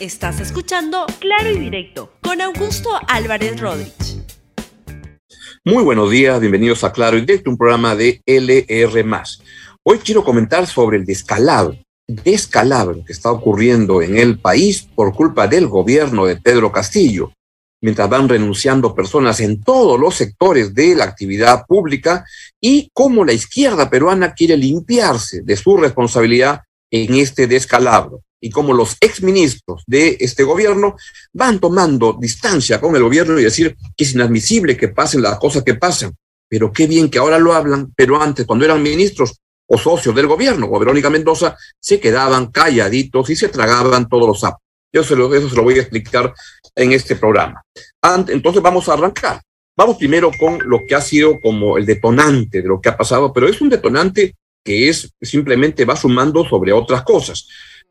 Estás escuchando Claro y Directo con Augusto Álvarez Rodríguez. Muy buenos días, bienvenidos a Claro y Directo, un programa de LR. Hoy quiero comentar sobre el descalabro, descalabro que está ocurriendo en el país por culpa del gobierno de Pedro Castillo, mientras van renunciando personas en todos los sectores de la actividad pública y cómo la izquierda peruana quiere limpiarse de su responsabilidad en este descalabro y cómo los exministros de este gobierno van tomando distancia con el gobierno y decir que es inadmisible que pasen las cosas que pasan. Pero qué bien que ahora lo hablan, pero antes, cuando eran ministros o socios del gobierno, como Verónica Mendoza, se quedaban calladitos y se tragaban todos los sapos. Yo se lo, eso se lo voy a explicar en este programa. Entonces vamos a arrancar. Vamos primero con lo que ha sido como el detonante de lo que ha pasado, pero es un detonante que es simplemente va sumando sobre otras cosas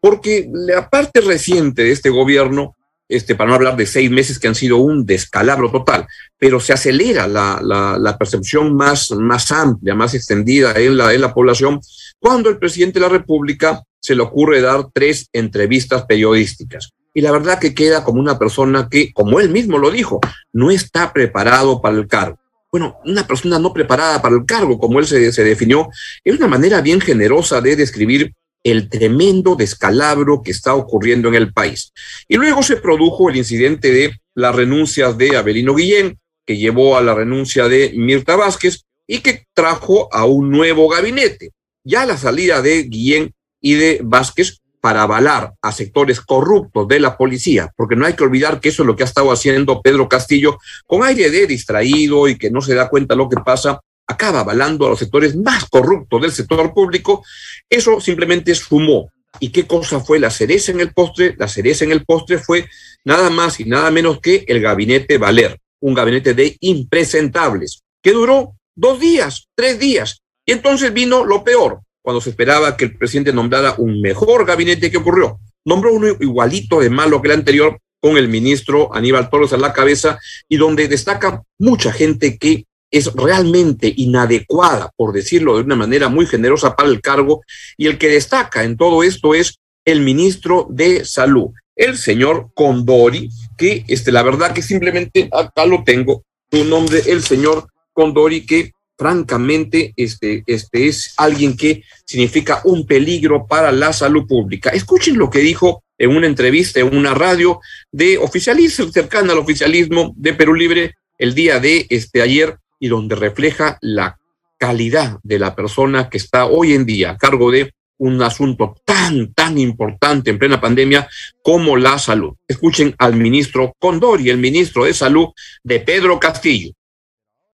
porque la parte reciente de este gobierno, este, para no hablar de seis meses que han sido un descalabro total, pero se acelera la, percepción más, más amplia, más extendida en la, en la población, cuando el presidente de la República se le ocurre dar tres entrevistas periodísticas. Y la verdad que queda como una persona que, como él mismo lo dijo, no está preparado para el cargo. Bueno, una persona no preparada para el cargo, como él se, se definió, es una manera bien generosa de describir el tremendo descalabro que está ocurriendo en el país. Y luego se produjo el incidente de las renuncias de Abelino Guillén, que llevó a la renuncia de Mirta Vázquez y que trajo a un nuevo gabinete. Ya la salida de Guillén y de Vázquez para avalar a sectores corruptos de la policía, porque no hay que olvidar que eso es lo que ha estado haciendo Pedro Castillo con aire de distraído y que no se da cuenta lo que pasa acaba avalando a los sectores más corruptos del sector público, eso simplemente sumó. ¿Y qué cosa fue la cereza en el postre? La cereza en el postre fue nada más y nada menos que el gabinete Valer, un gabinete de impresentables, que duró dos días, tres días. Y entonces vino lo peor, cuando se esperaba que el presidente nombrara un mejor gabinete que ocurrió. Nombró uno igualito de malo que el anterior, con el ministro Aníbal Torres a la cabeza, y donde destaca mucha gente que es realmente inadecuada, por decirlo de una manera muy generosa, para el cargo, y el que destaca en todo esto es el ministro de Salud, el señor Condori, que este, la verdad que simplemente acá lo tengo, su nombre, el señor Condori, que francamente este, este es alguien que significa un peligro para la salud pública. Escuchen lo que dijo en una entrevista en una radio de oficialismo cercana al oficialismo de Perú Libre el día de este ayer y donde refleja la calidad de la persona que está hoy en día a cargo de un asunto tan, tan importante en plena pandemia como la salud. Escuchen al ministro Condori, el ministro de Salud de Pedro Castillo.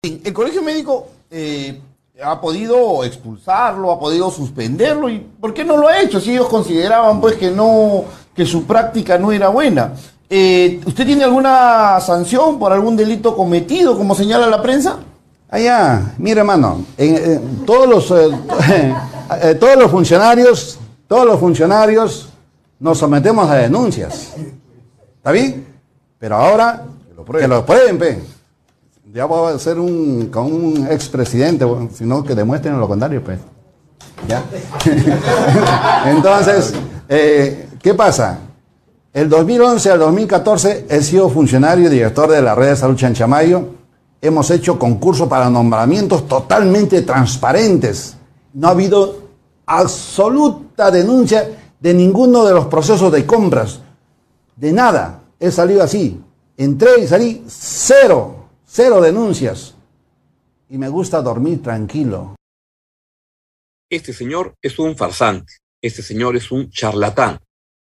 El Colegio Médico eh, ha podido expulsarlo, ha podido suspenderlo, ¿y por qué no lo ha hecho? Si ellos consideraban pues que no, que su práctica no era buena. Eh, ¿Usted tiene alguna sanción por algún delito cometido, como señala la prensa? Allá, mire hermano, todos, los, eh, eh, todos los funcionarios, todos los funcionarios nos sometemos a denuncias. ¿Está bien? Pero ahora, que lo prueben, pe. Ya voy a ser un, con un expresidente, sino que demuestren lo contrario, pues. ¿Ya? Entonces, ¿qué pasa? El 2011 al 2014 he sido funcionario y director de la red de salud Chanchamayo. Hemos hecho concursos para nombramientos totalmente transparentes. No ha habido absoluta denuncia de ninguno de los procesos de compras. De nada. He salido así. Entré y salí cero, cero denuncias. Y me gusta dormir tranquilo. Este señor es un farsante. Este señor es un charlatán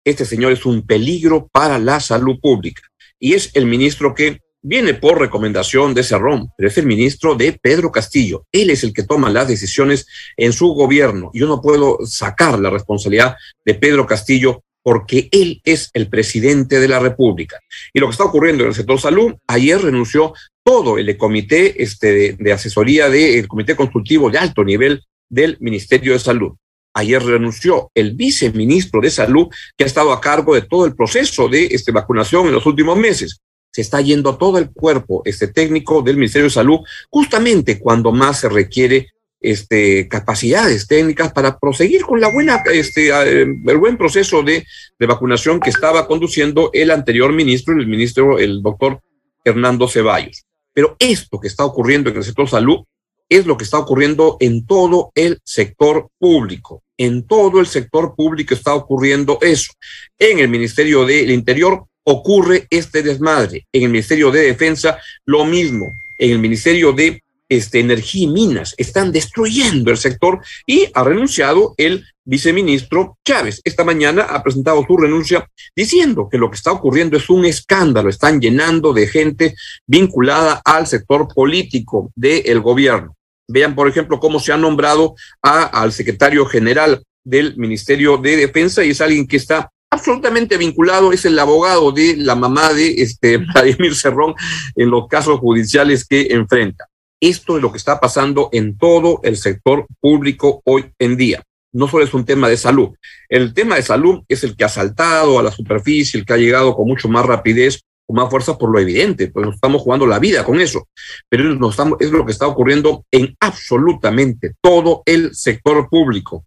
este señor es un peligro para la salud pública. Y es el ministro que viene por recomendación de Cerrón, pero es el ministro de Pedro Castillo. Él es el que toma las decisiones en su gobierno. Yo no puedo sacar la responsabilidad de Pedro Castillo porque él es el presidente de la República. Y lo que está ocurriendo en el sector salud, ayer renunció todo el comité este, de, de asesoría del comité consultivo de alto nivel del Ministerio de Salud. Ayer renunció el viceministro de Salud que ha estado a cargo de todo el proceso de este, vacunación en los últimos meses. Se está yendo todo el cuerpo este técnico del Ministerio de Salud justamente cuando más se requiere este, capacidades técnicas para proseguir con la buena, este, el buen proceso de, de, vacunación que estaba conduciendo el anterior ministro, el ministro, el doctor Hernando Ceballos. Pero esto que está ocurriendo en el sector salud es lo que está ocurriendo en todo el sector público. En todo el sector público está ocurriendo eso. En el Ministerio del Interior ocurre este desmadre. En el Ministerio de Defensa, lo mismo. En el Ministerio de este, Energía y Minas están destruyendo el sector y ha renunciado el viceministro Chávez. Esta mañana ha presentado su renuncia diciendo que lo que está ocurriendo es un escándalo. Están llenando de gente vinculada al sector político del gobierno. Vean, por ejemplo, cómo se ha nombrado a, al secretario general del Ministerio de Defensa y es alguien que está absolutamente vinculado, es el abogado de la mamá de este Vladimir Cerrón en los casos judiciales que enfrenta. Esto es lo que está pasando en todo el sector público hoy en día. No solo es un tema de salud. El tema de salud es el que ha saltado a la superficie, el que ha llegado con mucho más rapidez con más fuerza por lo evidente, pues nos estamos jugando la vida con eso. Pero nos estamos, es lo que está ocurriendo en absolutamente todo el sector público.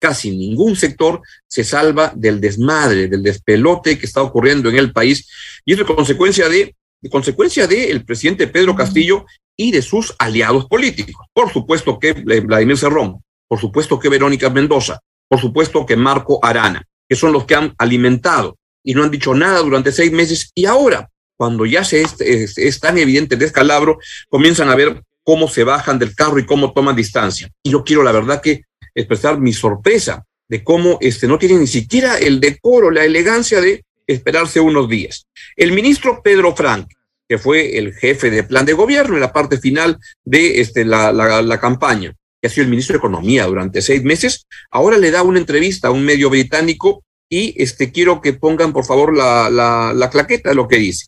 Casi ningún sector se salva del desmadre, del despelote que está ocurriendo en el país y es de consecuencia de, de consecuencia del presidente Pedro Castillo y de sus aliados políticos. Por supuesto que Vladimir Cerrón, por supuesto que Verónica Mendoza, por supuesto que Marco Arana, que son los que han alimentado y no han dicho nada durante seis meses y ahora, cuando ya se es, tan evidente el descalabro, comienzan a ver cómo se bajan del carro y cómo toman distancia. Y yo quiero la verdad que expresar mi sorpresa de cómo este, no tienen ni siquiera el decoro, la elegancia de esperarse unos días. El ministro Pedro Frank, que fue el jefe de plan de gobierno en la parte final de este, la, la, la campaña, que ha sido el ministro de Economía durante seis meses, ahora le da una entrevista a un medio británico y este, quiero que pongan, por favor, la, la, la claqueta de lo que dice.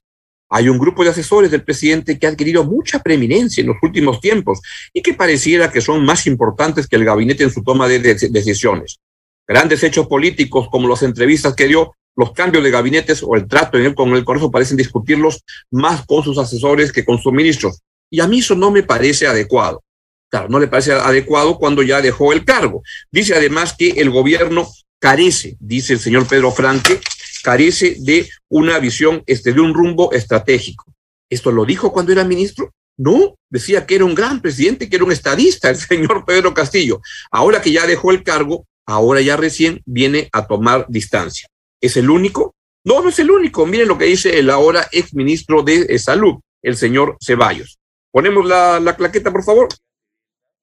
Hay un grupo de asesores del presidente que ha adquirido mucha preeminencia en los últimos tiempos y que pareciera que son más importantes que el gabinete en su toma de, de decisiones. Grandes hechos políticos como las entrevistas que dio, los cambios de gabinetes o el trato en él con el Congreso parecen discutirlos más con sus asesores que con sus ministros. Y a mí eso no me parece adecuado. Claro, no le parece adecuado cuando ya dejó el cargo. Dice además que el gobierno carece, dice el señor Pedro Franque, carece de una visión, este, de un rumbo estratégico. ¿Esto lo dijo cuando era ministro? No, decía que era un gran presidente, que era un estadista, el señor Pedro Castillo. Ahora que ya dejó el cargo, ahora ya recién viene a tomar distancia. ¿Es el único? No, no es el único. Miren lo que dice el ahora ex ministro de Salud, el señor Ceballos. Ponemos la, la claqueta, por favor.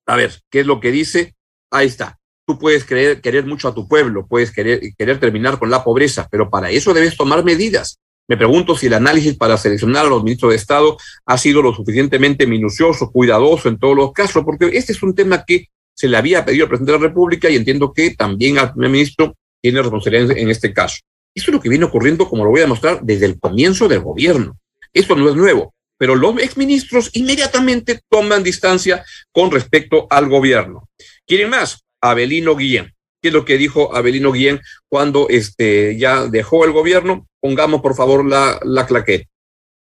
A ver, ¿qué es lo que dice? Ahí está. Tú puedes querer, querer mucho a tu pueblo, puedes querer, querer terminar con la pobreza, pero para eso debes tomar medidas. Me pregunto si el análisis para seleccionar a los ministros de Estado ha sido lo suficientemente minucioso, cuidadoso en todos los casos, porque este es un tema que se le había pedido al presidente de la República y entiendo que también al primer ministro tiene responsabilidad en este caso. Esto es lo que viene ocurriendo, como lo voy a mostrar, desde el comienzo del gobierno. Esto no es nuevo, pero los exministros inmediatamente toman distancia con respecto al gobierno. ¿Quieren más? Abelino Guillén. ¿Qué es lo que dijo Abelino Guillén cuando este, ya dejó el gobierno? Pongamos, por favor, la, la claqueta.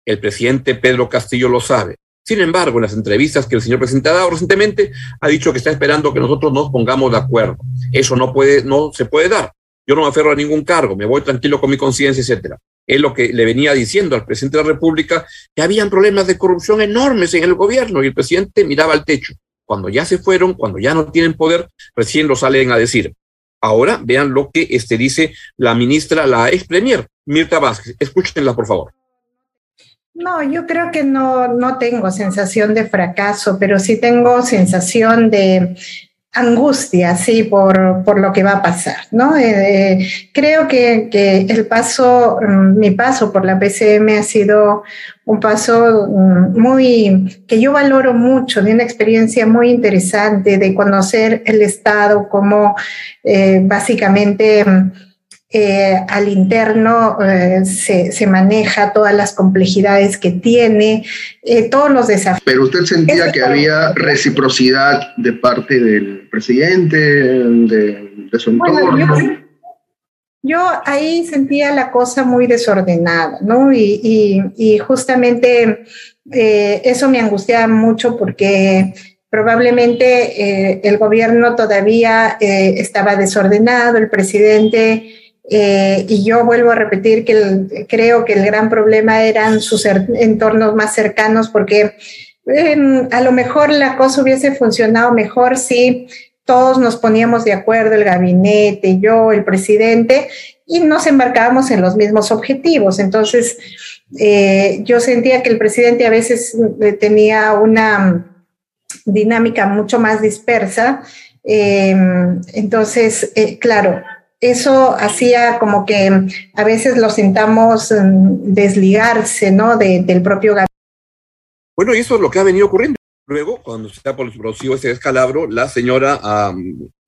El presidente Pedro Castillo lo sabe. Sin embargo, en las entrevistas que el señor presidente ha dado recientemente, ha dicho que está esperando que nosotros nos pongamos de acuerdo. Eso no puede, no se puede dar. Yo no me aferro a ningún cargo, me voy tranquilo con mi conciencia, etcétera. Es lo que le venía diciendo al presidente de la República, que habían problemas de corrupción enormes en el gobierno y el presidente miraba al techo. Cuando ya se fueron, cuando ya no tienen poder, recién lo salen a decir. Ahora vean lo que este, dice la ministra, la ex premier, Mirta Vázquez. Escúchenla, por favor. No, yo creo que no, no tengo sensación de fracaso, pero sí tengo sensación de, angustia, sí, por, por, lo que va a pasar, ¿no? Eh, creo que, que, el paso, mm, mi paso por la PCM ha sido un paso mm, muy, que yo valoro mucho, de una experiencia muy interesante de conocer el Estado como eh, básicamente eh, al interno eh, se, se, maneja todas las complejidades que tiene, eh, todos los desafíos. Pero usted sentía que había reciprocidad de parte del presidente, de, de su entorno. Bueno, yo, yo, ahí sentía la cosa muy desordenada, ¿no? Y, y, y justamente eso me angustiaba mucho porque probablemente el gobierno todavía estaba desordenado, el presidente, eh, y yo vuelvo a repetir que creo que el gran problema eran sus entornos más cercanos, porque em, a lo mejor la cosa hubiese funcionado mejor si todos nos poníamos de acuerdo, el gabinete, yo, el presidente, y nos embarcábamos en los mismos objetivos. Entonces, eh, yo sentía que el presidente a veces eh, tenía una dinámica mucho más dispersa. Em, entonces, claro, eso hacía como que a veces lo sintamos mm, desligarse, ¿no? del propio gabinete. Bueno, y eso es lo que ha venido ocurriendo. Luego, cuando se ha producido ese descalabro, la señora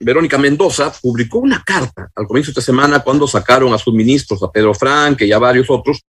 Verónica Mendoza publicó una carta al comienzo de esta semana cuando sacaron a sus ministros, a Pedro Frank y a varios otros,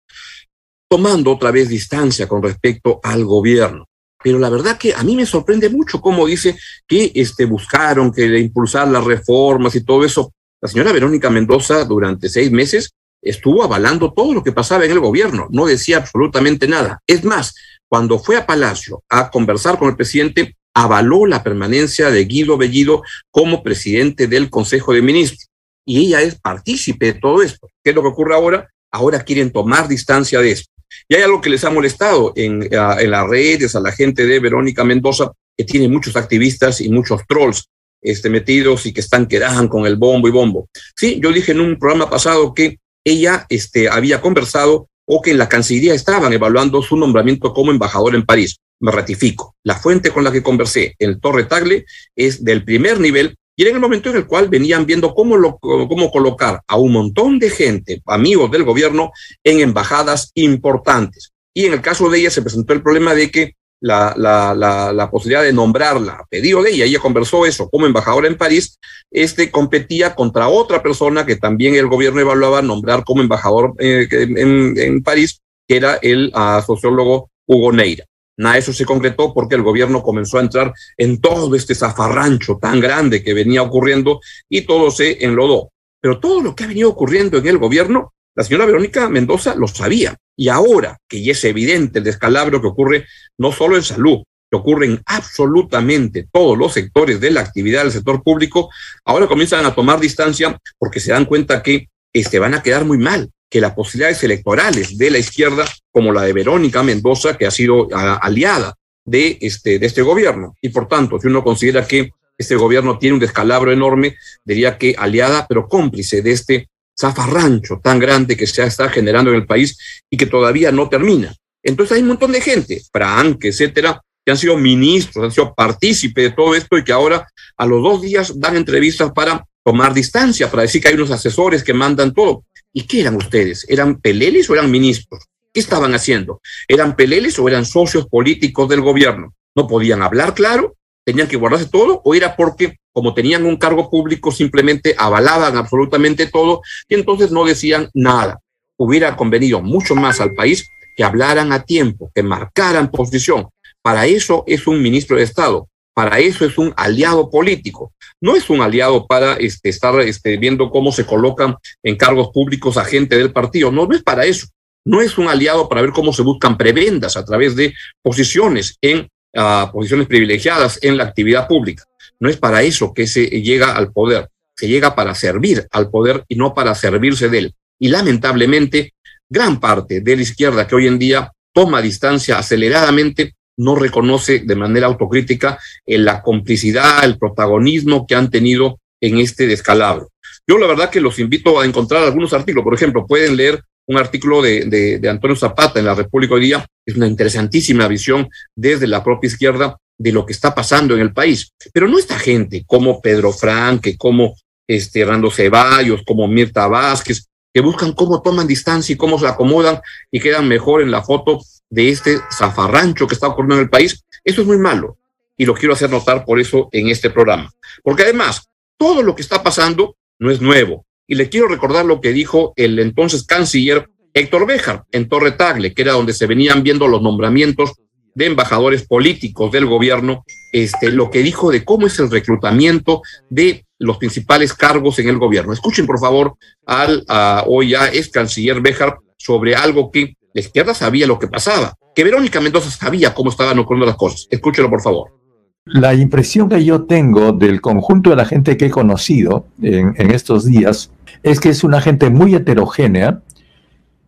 tomando otra vez distancia con respecto al gobierno. Pero la verdad que a mí me sorprende mucho cómo dice que este, buscaron que impulsar las reformas y todo eso. La señora Verónica Mendoza durante seis meses estuvo avalando todo lo que pasaba en el gobierno, no decía absolutamente nada. Es más, cuando fue a Palacio a conversar con el presidente, avaló la permanencia de Guido Bellido como presidente del Consejo de Ministros. Y ella es partícipe de todo esto. ¿Qué es lo que ocurre ahora? Ahora quieren tomar distancia de esto. Y hay algo que les ha molestado en, en las redes a la gente de Verónica Mendoza, que tiene muchos activistas y muchos trolls este, metidos y que están quedajan con el bombo y bombo. Sí, yo dije en un programa pasado que ella este, había conversado o que en la Cancillería estaban evaluando su nombramiento como embajador en París. Me ratifico. La fuente con la que conversé, el Torre Tagle, es del primer nivel y era en el momento en el cual venían viendo cómo, lo, cómo colocar a un montón de gente, amigos del gobierno, en embajadas importantes. Y en el caso de ella se presentó el problema de que la, posibilidad de nombrarla a pedido de ella, ella conversó eso como embajadora en París, este competía contra otra persona que también el gobierno evaluaba nombrar como embajador eh, en, París, que era el uh, sociólogo Hugo Neira. Nada, eso se concretó porque el gobierno comenzó a entrar en todo este zafarrancho tan grande que venía ocurriendo y todo se enlodó. Pero todo lo que ha venido ocurriendo en el gobierno la señora Verónica Mendoza lo sabía. Y ahora que ya es evidente el descalabro que ocurre no solo en salud, que ocurre en absolutamente todos los sectores de la actividad del sector público, ahora comienzan a tomar distancia porque se dan cuenta que este, van a quedar muy mal, que las posibilidades electorales de la izquierda, como la de Verónica Mendoza, que ha sido aliada de este, de este gobierno, y por tanto, si uno considera que este gobierno tiene un descalabro enorme, diría que aliada, pero cómplice de este zafarrancho tan grande que se está generando en el país y que todavía no termina. Entonces hay un montón de gente, Frank, etcétera, que han sido ministros, han sido partícipes de todo esto y que ahora a los dos días dan entrevistas para tomar distancia, para decir que hay unos asesores que mandan todo. ¿Y qué eran ustedes? ¿Eran peleles o eran ministros? ¿Qué estaban haciendo? ¿Eran peleles o eran socios políticos del gobierno? ¿No podían hablar claro? ¿Tenían que guardarse todo? ¿O era porque como tenían un cargo público, simplemente avalaban absolutamente todo y entonces no decían nada. Hubiera convenido mucho más al país que hablaran a tiempo, que marcaran posición. Para eso es un ministro de Estado, para eso es un aliado político. No es un aliado para este, estar este, viendo cómo se colocan en cargos públicos a gente del partido. No, no es para eso. No es un aliado para ver cómo se buscan prebendas a través de posiciones en uh, posiciones privilegiadas en la actividad pública. No es para eso que se llega al poder, se llega para servir al poder y no para servirse de él. Y lamentablemente, gran parte de la izquierda que hoy en día toma distancia aceleradamente no reconoce de manera autocrítica la complicidad, el protagonismo que han tenido en este descalabro. Yo la verdad que los invito a encontrar algunos artículos. Por ejemplo, pueden leer un artículo de, de, Antonio Zapata en la República hoy día. Es una interesantísima visión desde la propia izquierda de lo que está pasando en el país. Pero no esta gente como Pedro Franque, como este Rando Ceballos, como Mirta Vázquez, que buscan cómo toman distancia y cómo se acomodan y quedan mejor en la foto de este zafarrancho que está ocurriendo en el país. Eso es muy malo y lo quiero hacer notar por eso en este programa. Porque además, todo lo que está pasando no es nuevo. Y le quiero recordar lo que dijo el entonces canciller Héctor Béjar en Torre Tagle, que era donde se venían viendo los nombramientos de embajadores políticos del gobierno, este, lo que dijo de cómo es el reclutamiento de los principales cargos en el gobierno. Escuchen, por favor, al hoy ya es canciller Béjar sobre algo que la izquierda sabía lo que pasaba, que Verónica Mendoza sabía cómo estaban ocurriendo las cosas. Escúchelo, por favor. La impresión que yo tengo del conjunto de la gente que he conocido en, estos días es que es una gente muy heterogénea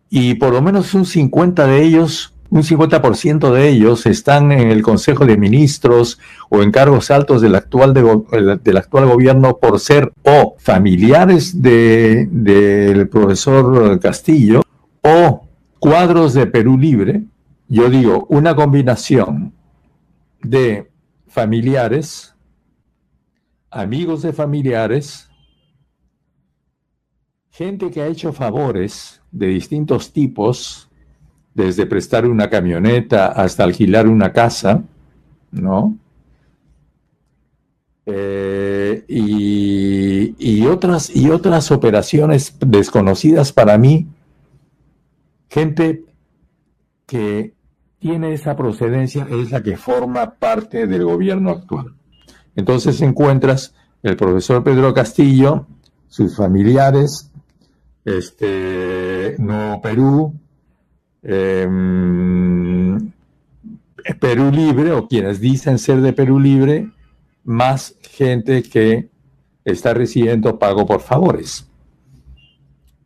y por lo menos un 50 de ellos un 50% de ellos están en el Consejo de Ministros o en cargos altos del actual, del actual gobierno por ser o familiares del profesor Castillo o cuadros de Perú Libre. Yo digo, una combinación de familiares, amigos de familiares, gente que ha hecho favores de distintos tipos desde prestar una camioneta hasta alquilar una casa, ¿no? Eh, y, otras, y otras operaciones desconocidas para mí, gente que tiene esa procedencia es la que forma parte del gobierno actual. Entonces encuentras el profesor Pedro Castillo, sus familiares, este, Nuevo Perú, Em, Perú Libre o quienes dicen ser de Perú Libre, más gente que está recibiendo pago por favores.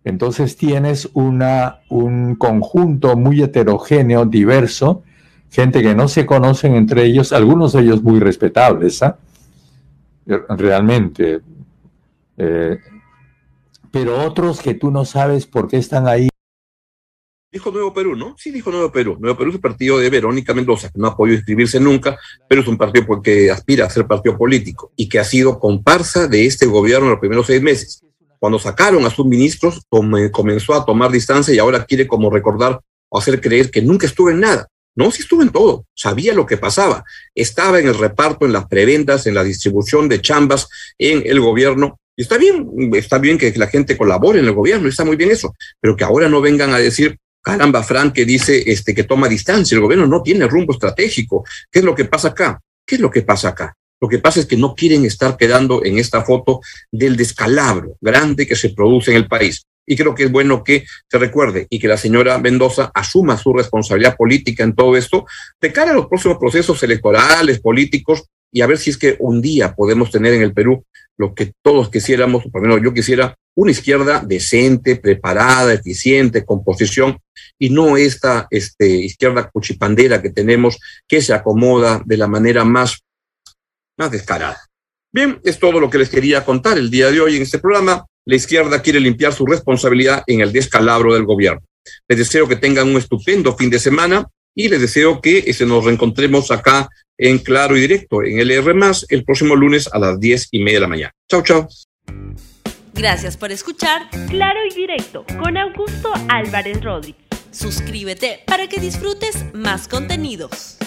Entonces tienes una, un conjunto muy heterogéneo, diverso, gente que no se conocen entre ellos, algunos de ellos muy respetables, ¿ah? realmente, eh, pero otros que tú no sabes por qué están ahí Dijo Nuevo Perú, ¿no? Sí, dijo Nuevo Perú. Nuevo Perú es el partido de Verónica Mendoza, que no ha podido inscribirse nunca, pero es un partido que aspira a ser partido político y que ha sido comparsa de este gobierno en los primeros seis meses. Cuando sacaron a sus ministros, comenzó a tomar distancia y ahora quiere como recordar o hacer creer que nunca estuvo en nada. No, sí estuvo en todo, sabía lo que pasaba, estaba en el reparto, en las preventas, en la distribución de chambas en el gobierno. Y está bien, está bien que la gente colabore en el gobierno, está muy bien eso, pero que ahora no vengan a decir Caramba, Frank, que dice este, que toma distancia, el gobierno no tiene rumbo estratégico. ¿Qué es lo que pasa acá? ¿Qué es lo que pasa acá? Lo que pasa es que no quieren estar quedando en esta foto del descalabro grande que se produce en el país. Y creo que es bueno que se recuerde y que la señora Mendoza asuma su responsabilidad política en todo esto de cara a los próximos procesos electorales, políticos, y a ver si es que un día podemos tener en el Perú lo que todos quisiéramos, o por lo menos yo quisiera, una izquierda decente, preparada, eficiente, con posición, y no esta este, izquierda cuchipandera que tenemos que se acomoda de la manera más, más descarada. Bien, es todo lo que les quería contar el día de hoy en este programa. La izquierda quiere limpiar su responsabilidad en el descalabro del gobierno. Les deseo que tengan un estupendo fin de semana y les deseo que se nos reencontremos acá en Claro y Directo, en LR, el próximo lunes a las diez y media de la mañana. Chao, chao. Gracias por escuchar Claro y Directo con Augusto Álvarez Rodríguez. Suscríbete para que disfrutes más contenidos.